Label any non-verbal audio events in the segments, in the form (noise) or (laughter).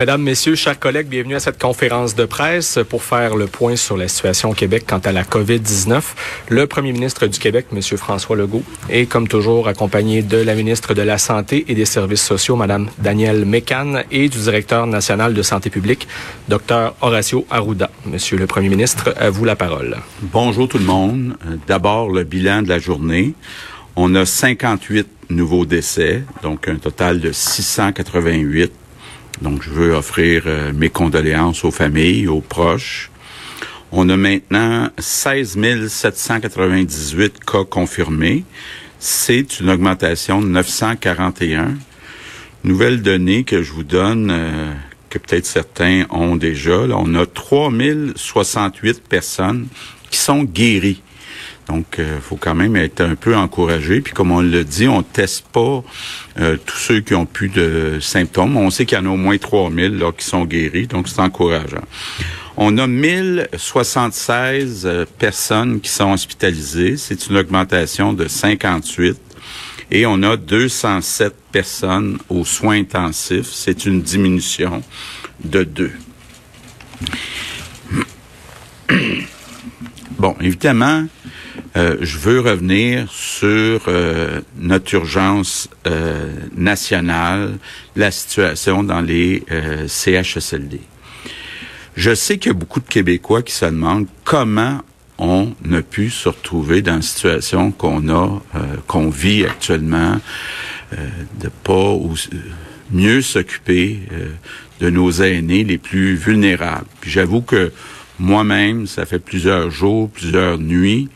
Mesdames, Messieurs, chers collègues, bienvenue à cette conférence de presse pour faire le point sur la situation au Québec quant à la COVID-19. Le premier ministre du Québec, M. François Legault, est comme toujours accompagné de la ministre de la Santé et des Services sociaux, Mme Danielle Mécan, et du directeur national de santé publique, Dr Horacio Arruda. Monsieur le premier ministre, à vous la parole. Bonjour tout le monde. D'abord, le bilan de la journée. On a 58 nouveaux décès, donc un total de 688 donc, je veux offrir euh, mes condoléances aux familles, aux proches. On a maintenant 16 798 cas confirmés. C'est une augmentation de 941. Nouvelle donnée que je vous donne, euh, que peut-être certains ont déjà. Là, on a 3068 personnes qui sont guéries. Donc, il euh, faut quand même être un peu encouragé. Puis, comme on le dit, on teste pas euh, tous ceux qui ont plus de symptômes. On sait qu'il y en a au moins 3000 là, qui sont guéris, donc c'est encourageant. On a 1076 euh, personnes qui sont hospitalisées. C'est une augmentation de 58. Et on a 207 personnes aux soins intensifs. C'est une diminution de 2. Bon, évidemment, euh, je veux revenir sur euh, notre urgence euh, nationale, la situation dans les CHSLD. Je sais qu'il y a beaucoup de Québécois qui se demandent comment on a pu se retrouver dans la situation qu'on a, qu'on vit actuellement, de pas mieux s'occuper de nos aînés les plus vulnérables. Puis j'avoue que moi-même, ça fait plusieurs jours, plusieurs nuits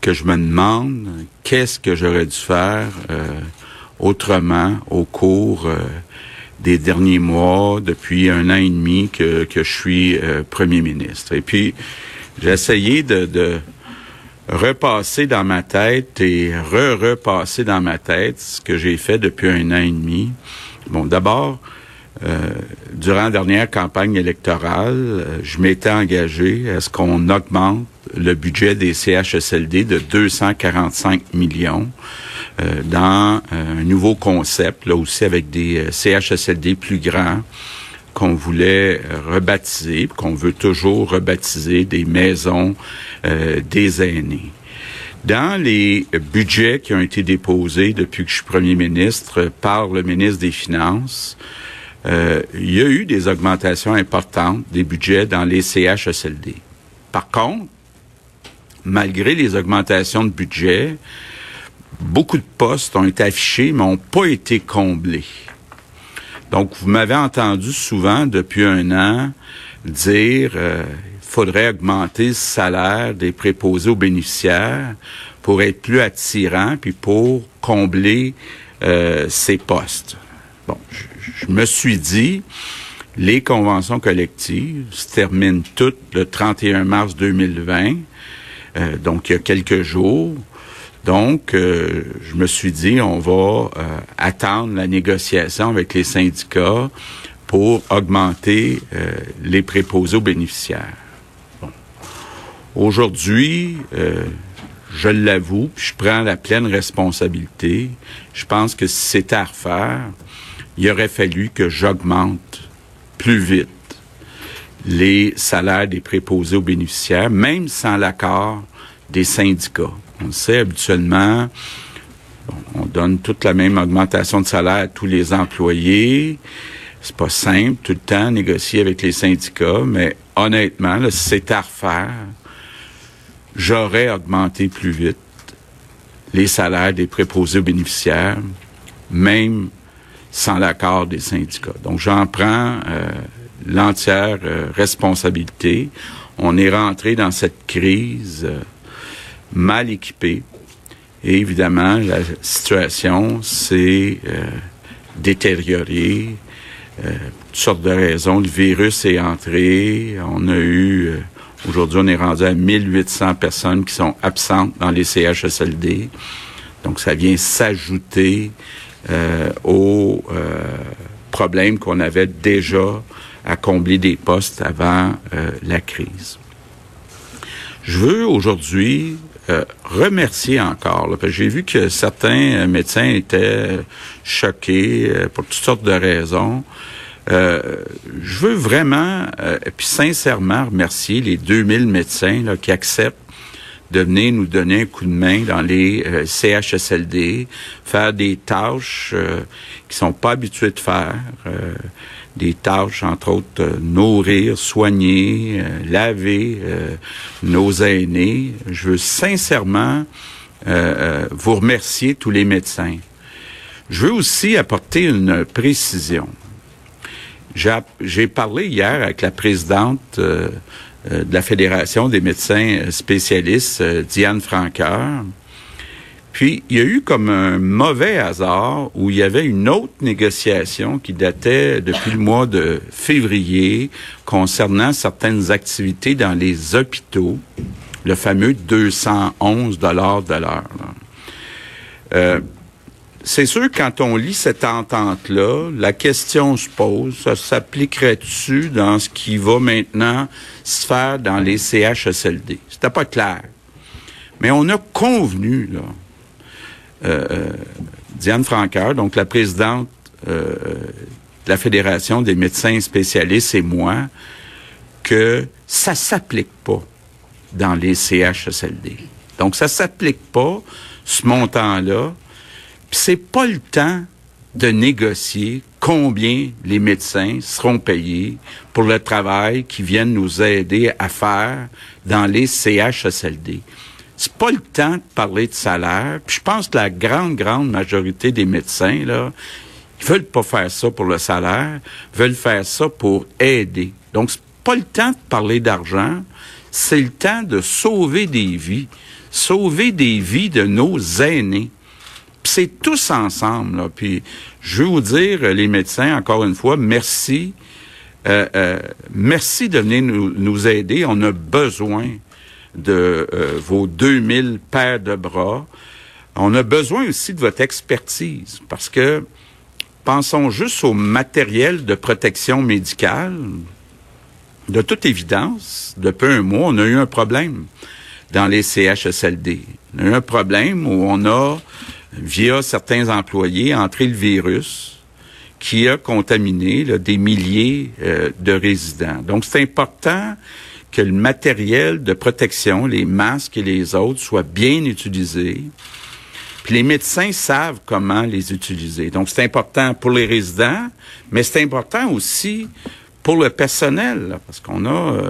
que je me demande qu'est-ce que j'aurais dû faire euh, autrement au cours euh, des derniers mois, depuis un an et demi que, que je suis euh, premier ministre. Et puis, j'ai essayé de, de repasser dans ma tête et re-repasser dans ma tête ce que j'ai fait depuis un an et demi. Bon, d'abord, euh, durant la dernière campagne électorale, euh, je m'étais engagé à ce qu'on augmente le budget des CHSLD de 245 millions euh, dans un nouveau concept, là aussi avec des CHSLD plus grands qu'on voulait rebaptiser, qu'on veut toujours rebaptiser des maisons des aînés. Dans les budgets qui ont été déposés depuis que je suis premier ministre par le ministre des Finances, euh, il y a eu des augmentations importantes des budgets dans les CHSLD. Par contre, malgré les augmentations de budget, beaucoup de postes ont été affichés, mais n'ont pas été comblés. Donc, vous m'avez entendu souvent depuis un an dire euh, faudrait augmenter le salaire des préposés aux bénéficiaires pour être plus attirant, puis pour combler euh, ces postes. Bon, je me suis dit, les conventions collectives se terminent toutes le 31 mars 2020, euh, donc il y a quelques jours. Donc, euh, je me suis dit, on va euh, attendre la négociation avec les syndicats pour augmenter les préposés aux bénéficiaires. Aujourd'hui, je l'avoue, je prends la pleine responsabilité. Je pense que si c'était à refaire, il aurait fallu que j'augmente plus vite les salaires des préposés aux bénéficiaires, même sans l'accord des syndicats. On sait habituellement, on donne toute la même augmentation de salaire à tous les employés. C'est pas simple tout le temps négocier avec les syndicats, mais honnêtement, si c'est à refaire, j'aurais augmenté plus vite les salaires des préposés aux bénéficiaires, même sans l'accord des syndicats. Donc j'en prends euh, l'entière euh, responsabilité. On est rentré dans cette crise euh, mal équipé. Et évidemment, la situation s'est détériorée. toutes sortes de raisons. Le virus est entré. On a eu... Aujourd'hui, on est rendu à 1800 personnes qui sont absentes dans les CHSLD. Donc, ça vient s'ajouter euh, aux euh, problèmes qu'on avait déjà à combler des postes avant euh, la crise. Je veux aujourd'hui remercier encore, parce que j'ai vu que certains médecins étaient choqués pour toutes sortes de raisons. Euh, je veux vraiment, euh, et puis sincèrement, remercier les 2000 médecins là, qui acceptent de venir nous donner un coup de main dans les euh, CHSLD, faire des tâches euh, qui sont pas habitués de faire, euh, des tâches entre autres nourrir, soigner, laver nos aînés. Je veux sincèrement vous remercier tous les médecins. Je veux aussi apporter une précision. J'ai parlé hier avec la présidente euh, de la Fédération des médecins spécialistes, euh, Diane Franqueur. Puis, il y a eu comme un mauvais hasard où il y avait une autre négociation qui datait depuis le mois de février concernant certaines activités dans les hôpitaux, le fameux 211 dollars de l'heure. Euh, c'est sûr, quand on lit cette entente-là, la question se pose, ça s'appliquerait-tu dans ce qui va maintenant se faire dans les CHSLD? C'était pas clair. Mais on a convenu, là, Diane Franqueur, donc la présidente euh, de la Fédération des médecins spécialistes et moi, que ça s'applique pas dans les CHSLD. Donc, ça s'applique pas, ce montant-là, c'est pas le temps de négocier combien les médecins seront payés pour le travail qu'ils viennent nous aider à faire dans les CHSLD. C'est pas le temps de parler de salaire. Puis je pense que la grande, grande majorité des médecins, là, ils veulent pas faire ça pour le salaire, veulent faire ça pour aider. Donc, c'est pas le temps de parler d'argent, c'est le temps de sauver des vies, sauver des vies de nos aînés c'est tous ensemble. Là. Puis je veux vous dire, les médecins, encore une fois, merci. Euh, euh, merci de venir nous, nous, aider. On a besoin de euh, vos 2000 paires de bras. On a besoin aussi de votre expertise parce que pensons juste au matériel de protection médicale. De toute évidence, depuis un mois, on a eu un problème dans les CHSLD. On a eu un problème où on a via certains employés, entrer le virus qui a contaminé des milliers euh, de résidents. Donc, c'est important que le matériel de protection, les masques et les autres, soient bien utilisés. Puis les médecins savent comment les utiliser. Donc, c'est important pour les résidents, mais c'est important aussi pour le personnel, parce qu'on a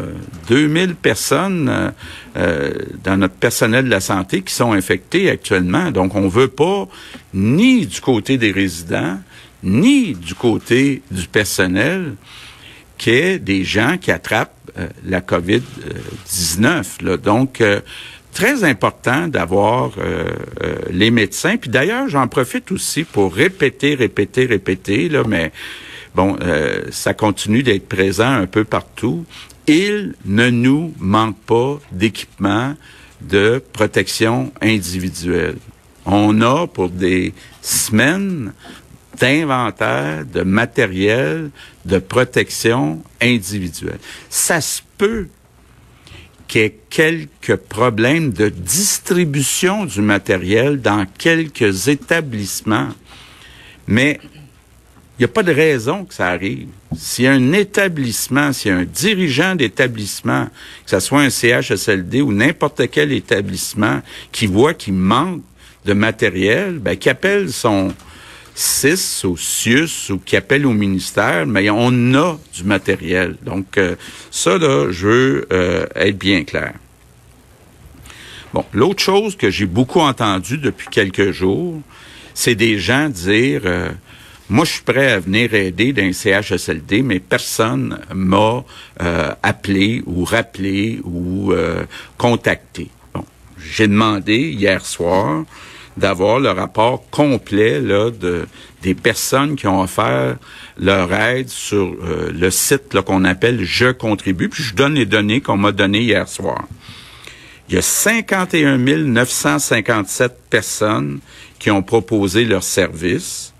2000 euh, personnes euh, euh, dans notre personnel de la santé qui sont infectées actuellement. Donc, on veut pas ni du côté des résidents, ni du côté du personnel qu'il y ait des gens qui attrapent la COVID-19. Donc, très important d'avoir les médecins. Puis d'ailleurs, j'en profite aussi pour répéter, répéter, répéter, là, mais bon, euh, ça continue d'être présent un peu partout. Il ne nous manque pas d'équipement de protection individuelle. On a pour des semaines d'inventaire, de matériel, de protection individuelle. Ça se peut qu'il y ait quelques problèmes de distribution du matériel dans quelques établissements, mais il n'y a pas de raison que ça arrive. Si un établissement, si un dirigeant d'établissement, que ce soit un CHSLD ou n'importe quel établissement, qui voit qu'il manque de matériel, ben, qui appelle son CIS ou CIUS ou qui appelle au ministère, mais on a du matériel. Donc, euh, ça, là, je veux euh, être bien clair. Bon, l'autre chose que j'ai beaucoup entendu depuis quelques jours, c'est des gens dire... Euh, moi, je suis prêt à venir aider d'un CHSLD, mais personne m'a euh, appelé ou rappelé ou contacté. Bon, j'ai demandé hier soir d'avoir le rapport complet là, de, des personnes qui ont offert leur aide sur euh, le site qu'on appelle Je contribue. Puis je donne les données qu'on m'a données hier soir. Il y a 51 957 personnes qui ont proposé leur service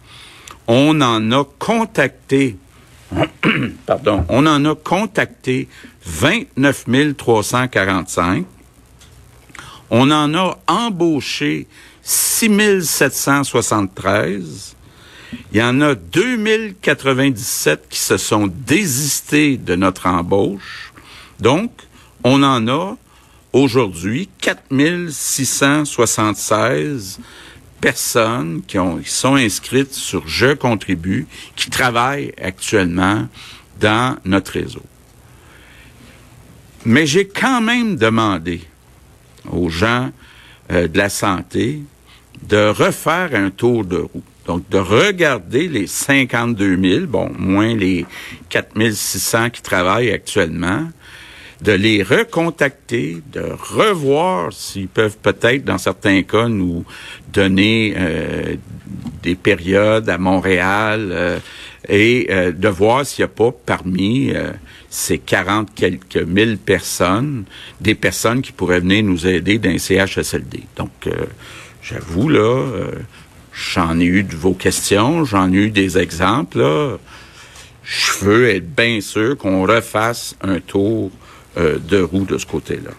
on en a contacté, (clears throat) pardon, on en a contacté 29 345. On en a embauché 6 773 Il y en a 2097 qui se sont désistés de notre embauche. Donc, on en a aujourd'hui 4676 personnes qui sont inscrites sur Je contribue, qui travaillent actuellement dans notre réseau. Mais j'ai quand même demandé aux gens euh, de la santé de refaire un tour de roue. Donc, de regarder les 52 000, bon, moins les 4 600 qui travaillent actuellement, de les recontacter, de revoir s'ils peuvent peut-être, dans certains cas, nous donner euh, des périodes à Montréal euh, et euh, de voir s'il n'y a pas parmi ces 40 quelques mille personnes, des personnes qui pourraient venir nous aider d'un CHSLD. Donc, j'avoue, là, j'en ai eu de vos questions, j'en ai eu des exemples. Je veux être bien sûr qu'on refasse un tour euh, de roues de ce côté-là.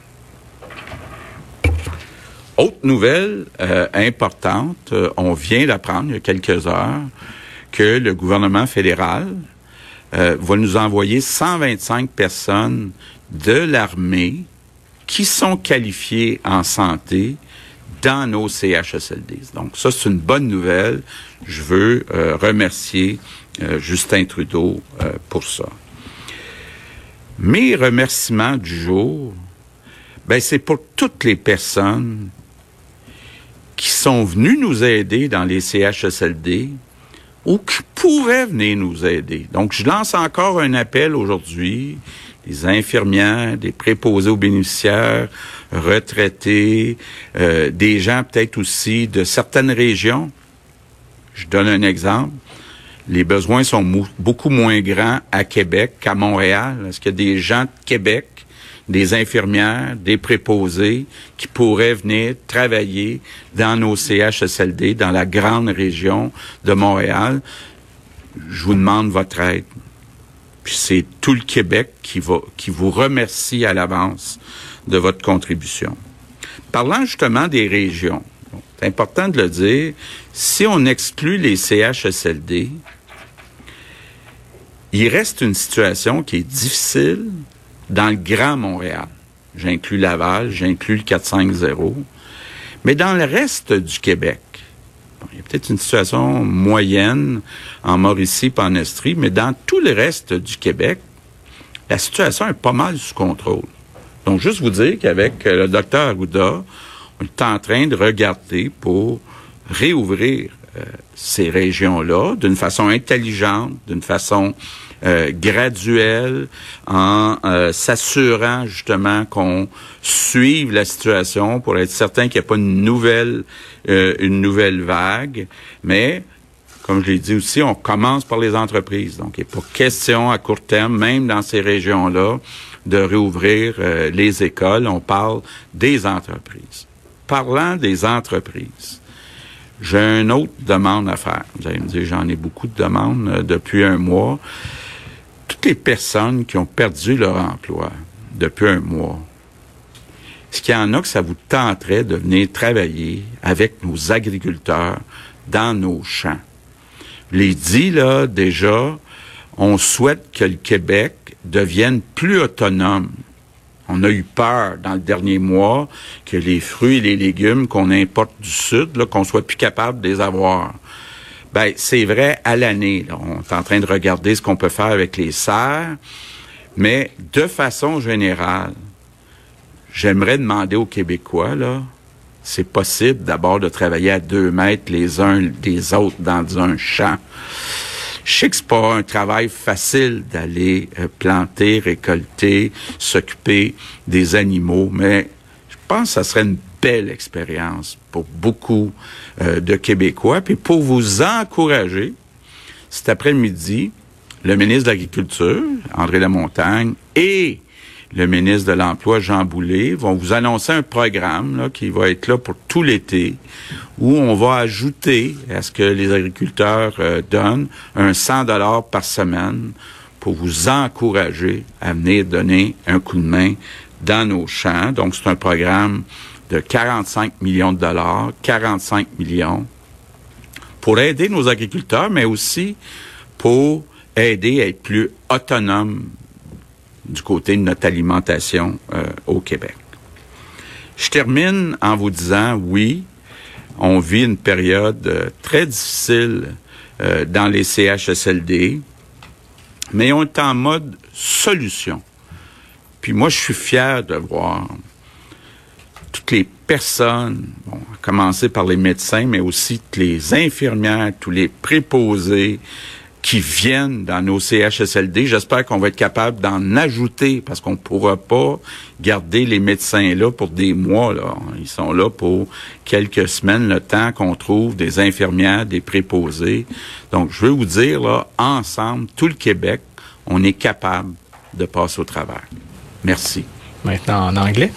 Autre nouvelle euh, importante, euh, on vient d'apprendre il y a quelques heures que le gouvernement fédéral va nous envoyer 125 personnes de l'armée qui sont qualifiées en santé dans nos CHSLD. Donc ça, c'est une bonne nouvelle. Je veux remercier Justin Trudeau pour ça. Mes remerciements du jour, ben c'est pour toutes les personnes qui sont venues nous aider dans les CHSLD ou qui pourraient venir nous aider. Donc, je lance encore un appel aujourd'hui, des infirmières, des préposés aux bénéficiaires, retraités, euh, des gens peut-être aussi de certaines régions. Je donne un exemple les besoins sont beaucoup moins grands à Québec qu'à Montréal. Est-ce qu'il y a des gens de Québec, des infirmières, des préposés qui pourraient venir travailler dans nos CHSLD, dans la grande région de Montréal? Je vous demande votre aide. Puis c'est tout le Québec qui va, qui vous remercie à l'avance de votre contribution. Parlant justement des régions, c'est important de le dire, si on exclut les CHSLD, il reste une situation qui est difficile dans le Grand Montréal. J'inclus Laval, j'inclus le 450. Mais dans le reste du Québec, il y a peut-être une situation moyenne en Mauricie et en Estrie, mais dans tout le reste du Québec, la situation est pas mal sous contrôle. Donc, juste vous dire qu'avec le docteur Arruda, on est en train de regarder pour réouvrir euh, ces régions-là d'une façon intelligente, d'une façon euh, en euh, s'assurant justement qu'on suive la situation pour être certain qu'il n'y a pas une nouvelle une nouvelle vague, mais comme je l'ai dit aussi, on commence par les entreprises. Donc, il n'est pas question à court terme, même dans ces régions-là, de réouvrir les écoles. On parle des entreprises. Parlant des entreprises, j'ai une autre demande à faire. Vous allez me dire, j'en ai beaucoup de demandes euh, depuis un mois. Toutes les personnes qui ont perdu leur emploi depuis un mois, est-ce qu'il y en a que ça vous tenterait de venir travailler avec nos agriculteurs dans nos champs? L'ai dit, là, déjà, on souhaite que le Québec devienne plus autonome on a eu peur dans le dernier mois que les fruits et les légumes qu'on importe du Sud, qu'on soit plus capable de les avoir. Ben, c'est vrai à l'année. On est en train de regarder ce qu'on peut faire avec les serres. Mais de façon générale, j'aimerais demander aux Québécois, là, c'est possible d'abord de travailler à deux mètres les uns des autres dans un champ. Je sais que c'est pas un travail facile d'aller euh, planter, récolter, s'occuper des animaux, mais je pense que ça serait une belle expérience pour beaucoup euh, de Québécois. Puis pour vous encourager, cet après-midi, le ministre de l'Agriculture, André Lamontagne, et le ministre de l'Emploi, Jean Boulet, vont vous annoncer un programme qui va être là pour tout l'été, où on va ajouter à ce que les agriculteurs euh, donnent un 100 dollars par semaine pour vous encourager à venir donner un coup de main dans nos champs. Donc, c'est un programme de 45 millions de dollars, 45 millions pour aider nos agriculteurs, mais aussi pour aider à être plus autonome du côté de notre alimentation euh, au Québec. Je termine en vous disant, oui, on vit une période euh, très difficile euh, dans les CHSLD, mais on est en mode solution. Puis moi, je suis fier de voir toutes les personnes, bon, à commencer par les médecins, mais aussi toutes les infirmières, tous les préposés, qui viennent dans nos CHSLD. J'espère qu'on va être capable d'en ajouter parce qu'on ne pourra pas garder les médecins là pour des mois. Là. Ils sont là pour quelques semaines, le temps qu'on trouve des infirmières, des préposés. Donc, je veux vous dire, là, ensemble, tout le Québec, on est capable de passer au travers. Merci. Maintenant en anglais.